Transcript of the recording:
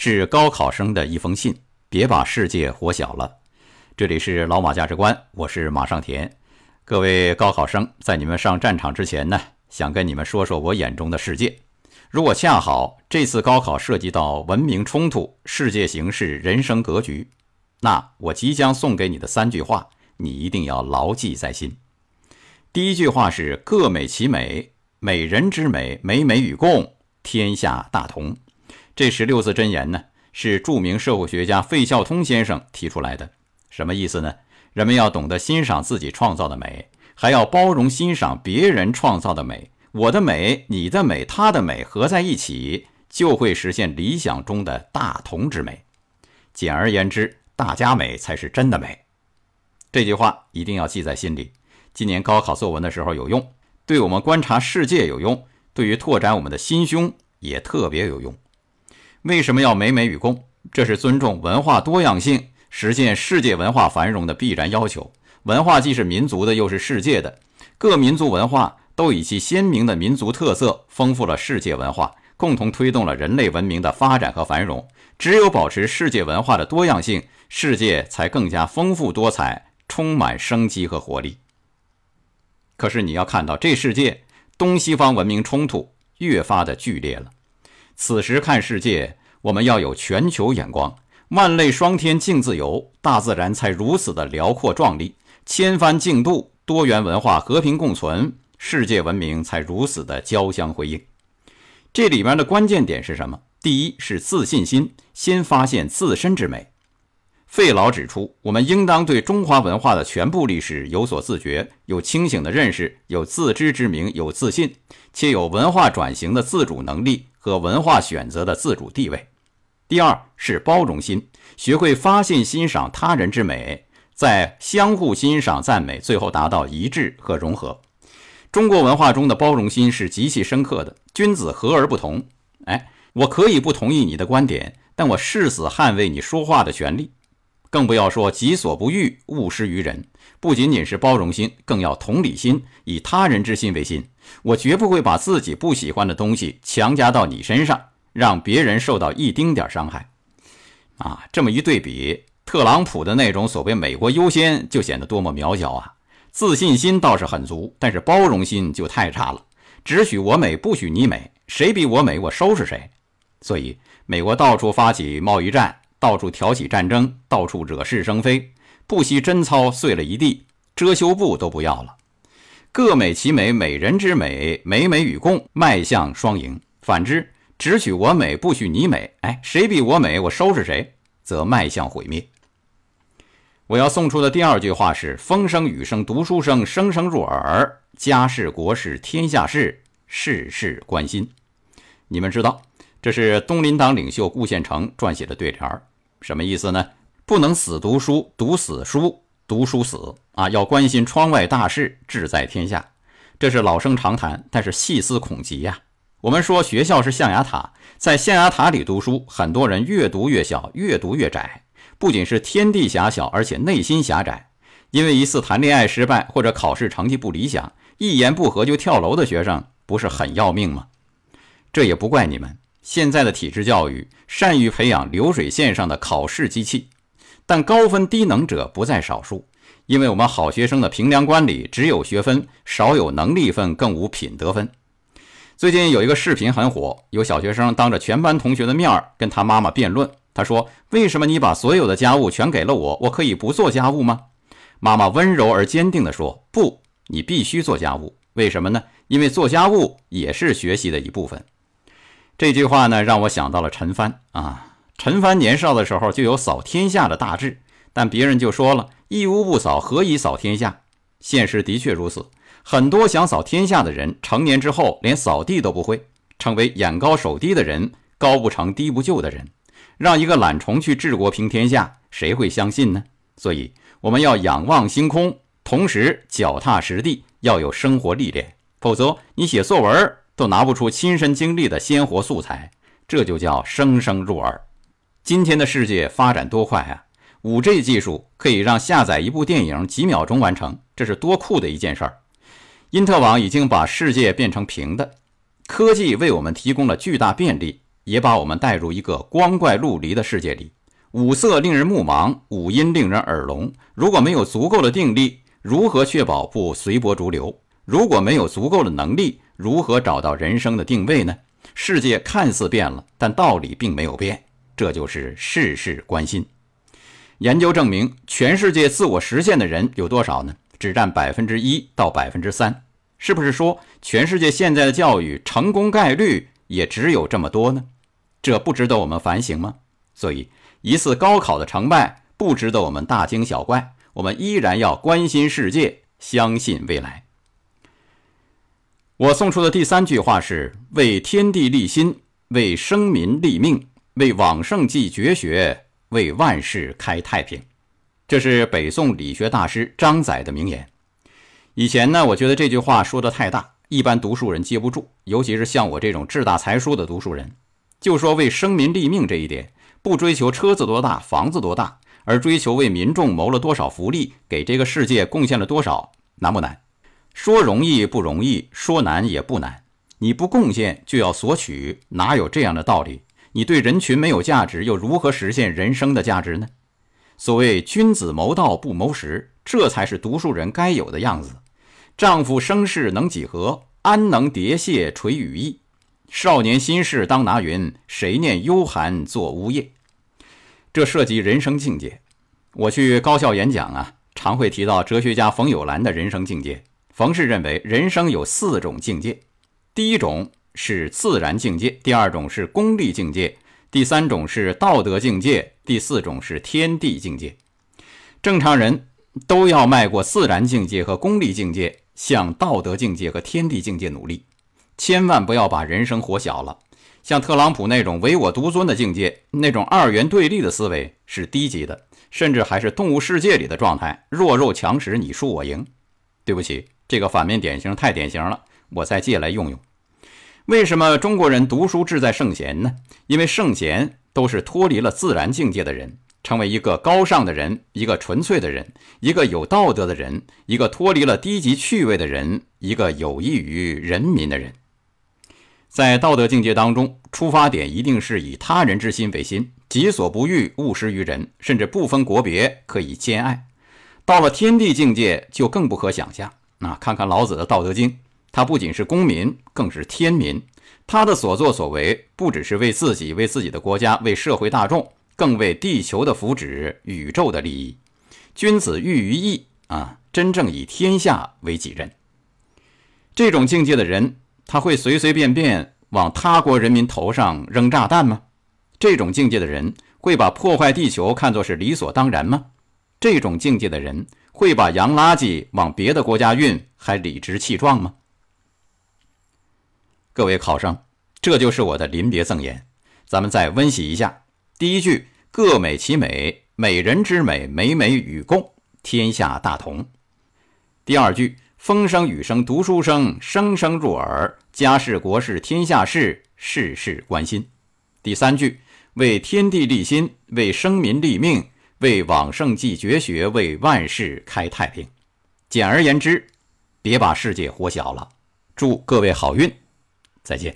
致高考生的一封信，别把世界活小了。这里是老马价值观，我是马上田。各位高考生，在你们上战场之前呢，想跟你们说说我眼中的世界。如果恰好这次高考涉及到文明冲突、世界形势、人生格局，那我即将送给你的三句话，你一定要牢记在心。第一句话是“各美其美，美人之美，美美与共，天下大同”。这十六字真言呢，是著名社会学家费孝通先生提出来的。什么意思呢？人们要懂得欣赏自己创造的美，还要包容欣赏别人创造的美。我的美、你的美、他的美合在一起，就会实现理想中的大同之美。简而言之，大家美才是真的美。这句话一定要记在心里。今年高考作文的时候有用，对我们观察世界有用，对于拓展我们的心胸也特别有用。为什么要美美与共？这是尊重文化多样性、实现世界文化繁荣的必然要求。文化既是民族的，又是世界的。各民族文化都以其鲜明的民族特色，丰富了世界文化，共同推动了人类文明的发展和繁荣。只有保持世界文化的多样性，世界才更加丰富多彩，充满生机和活力。可是你要看到，这世界东西方文明冲突越发的剧烈了。此时看世界，我们要有全球眼光。万类霜天竞自由，大自然才如此的辽阔壮丽；千帆竞渡，多元文化和平共存，世界文明才如此的交相辉映。这里面的关键点是什么？第一是自信心，先发现自身之美。费老指出，我们应当对中华文化的全部历史有所自觉，有清醒的认识，有自知之明，有自信，且有文化转型的自主能力。和文化选择的自主地位。第二是包容心，学会发现、欣赏他人之美，在相互欣赏、赞美，最后达到一致和融合。中国文化中的包容心是极其深刻的。君子和而不同。哎，我可以不同意你的观点，但我誓死捍卫你说话的权利。更不要说己所不欲，勿施于人。不仅仅是包容心，更要同理心，以他人之心为心。我绝不会把自己不喜欢的东西强加到你身上，让别人受到一丁点伤害。啊，这么一对比，特朗普的那种所谓“美国优先”就显得多么渺小啊！自信心倒是很足，但是包容心就太差了。只许我美，不许你美，谁比我美，我收拾谁。所以，美国到处发起贸易战，到处挑起战争，到处惹是生非，不惜贞操碎了一地，遮羞布都不要了。各美其美，美人之美，美美与共，迈向双赢。反之，只许我美，不许你美。哎，谁比我美，我收拾谁，则迈向毁灭。我要送出的第二句话是：风声雨声读书声，声声入耳。家事国事天下事，事事关心。你们知道，这是东林党领袖顾宪成撰写的对联儿什么意思呢？不能死读书，读死书。读书死啊，要关心窗外大事，志在天下，这是老生常谈。但是细思恐极呀。我们说学校是象牙塔，在象牙塔里读书，很多人越读越小，越读越窄。不仅是天地狭小，而且内心狭窄。因为一次谈恋爱失败，或者考试成绩不理想，一言不合就跳楼的学生，不是很要命吗？这也不怪你们。现在的体制教育善于培养流水线上的考试机器。但高分低能者不在少数，因为我们好学生的评量观里只有学分，少有能力分，更无品德分。最近有一个视频很火，有小学生当着全班同学的面儿跟他妈妈辩论。他说：“为什么你把所有的家务全给了我，我可以不做家务吗？”妈妈温柔而坚定地说：“不，你必须做家务。为什么呢？因为做家务也是学习的一部分。”这句话呢，让我想到了陈帆啊。陈蕃年少的时候就有扫天下的大志，但别人就说了一屋不扫，何以扫天下？现实的确如此，很多想扫天下的人，成年之后连扫地都不会，成为眼高手低的人，高不成低不就的人。让一个懒虫去治国平天下，谁会相信呢？所以我们要仰望星空，同时脚踏实地，要有生活历练，否则你写作文都拿不出亲身经历的鲜活素材，这就叫声声入耳。今天的世界发展多快啊！5G 技术可以让下载一部电影几秒钟完成，这是多酷的一件事儿。因特网已经把世界变成平的，科技为我们提供了巨大便利，也把我们带入一个光怪陆离的世界里。五色令人目盲，五音令人耳聋。如果没有足够的定力，如何确保不随波逐流？如果没有足够的能力，如何找到人生的定位呢？世界看似变了，但道理并没有变。这就是事事关心。研究证明，全世界自我实现的人有多少呢？只占百分之一到百分之三。是不是说，全世界现在的教育成功概率也只有这么多呢？这不值得我们反省吗？所以。一次高考的成败不值得我们大惊小怪，我们依然要关心世界，相信未来。我送出的第三句话是：为天地立心，为生民立命，为往圣继绝学，为万世开太平。这是北宋理学大师张载的名言。以前呢，我觉得这句话说的太大，一般读书人接不住，尤其是像我这种志大才疏的读书人，就说为生民立命这一点。不追求车子多大、房子多大，而追求为民众谋了多少福利，给这个世界贡献了多少，难不难？说容易不容易，说难也不难。你不贡献就要索取，哪有这样的道理？你对人群没有价值，又如何实现人生的价值呢？所谓君子谋道不谋食，这才是读书人该有的样子。丈夫生事能几何？安能叠谢垂羽翼？少年心事当拿云，谁念幽寒作呜咽？这涉及人生境界。我去高校演讲啊，常会提到哲学家冯友兰的人生境界。冯氏认为，人生有四种境界：第一种是自然境界，第二种是功利境界，第三种是道德境界，第四种是天地境界。正常人都要迈过自然境界和功利境界，向道德境界和天地境界努力。千万不要把人生活小了，像特朗普那种唯我独尊的境界，那种二元对立的思维是低级的，甚至还是动物世界里的状态，弱肉强食，你输我赢。对不起，这个反面典型太典型了，我再借来用用。为什么中国人读书志在圣贤呢？因为圣贤都是脱离了自然境界的人，成为一个高尚的人，一个纯粹的人，一个有道德的人，一个脱离了低级趣味的人，一个有益于人民的人。在道德境界当中，出发点一定是以他人之心为心，己所不欲，勿施于人，甚至不分国别，可以兼爱。到了天地境界，就更不可想象。啊，看看老子的《道德经》，他不仅是公民，更是天民。他的所作所为，不只是为自己、为自己的国家、为社会大众，更为地球的福祉、宇宙的利益。君子喻于义啊，真正以天下为己任。这种境界的人。他会随随便便往他国人民头上扔炸弹吗？这种境界的人会把破坏地球看作是理所当然吗？这种境界的人会把洋垃圾往别的国家运还理直气壮吗？各位考生，这就是我的临别赠言。咱们再温习一下：第一句“各美其美，美人之美，美美与共，天下大同”。第二句。风声雨声读书声，声声入耳；家事国事天下事，事事关心。第三句，为天地立心，为生民立命，为往圣继绝学，为万世开太平。简而言之，别把世界活小了。祝各位好运，再见。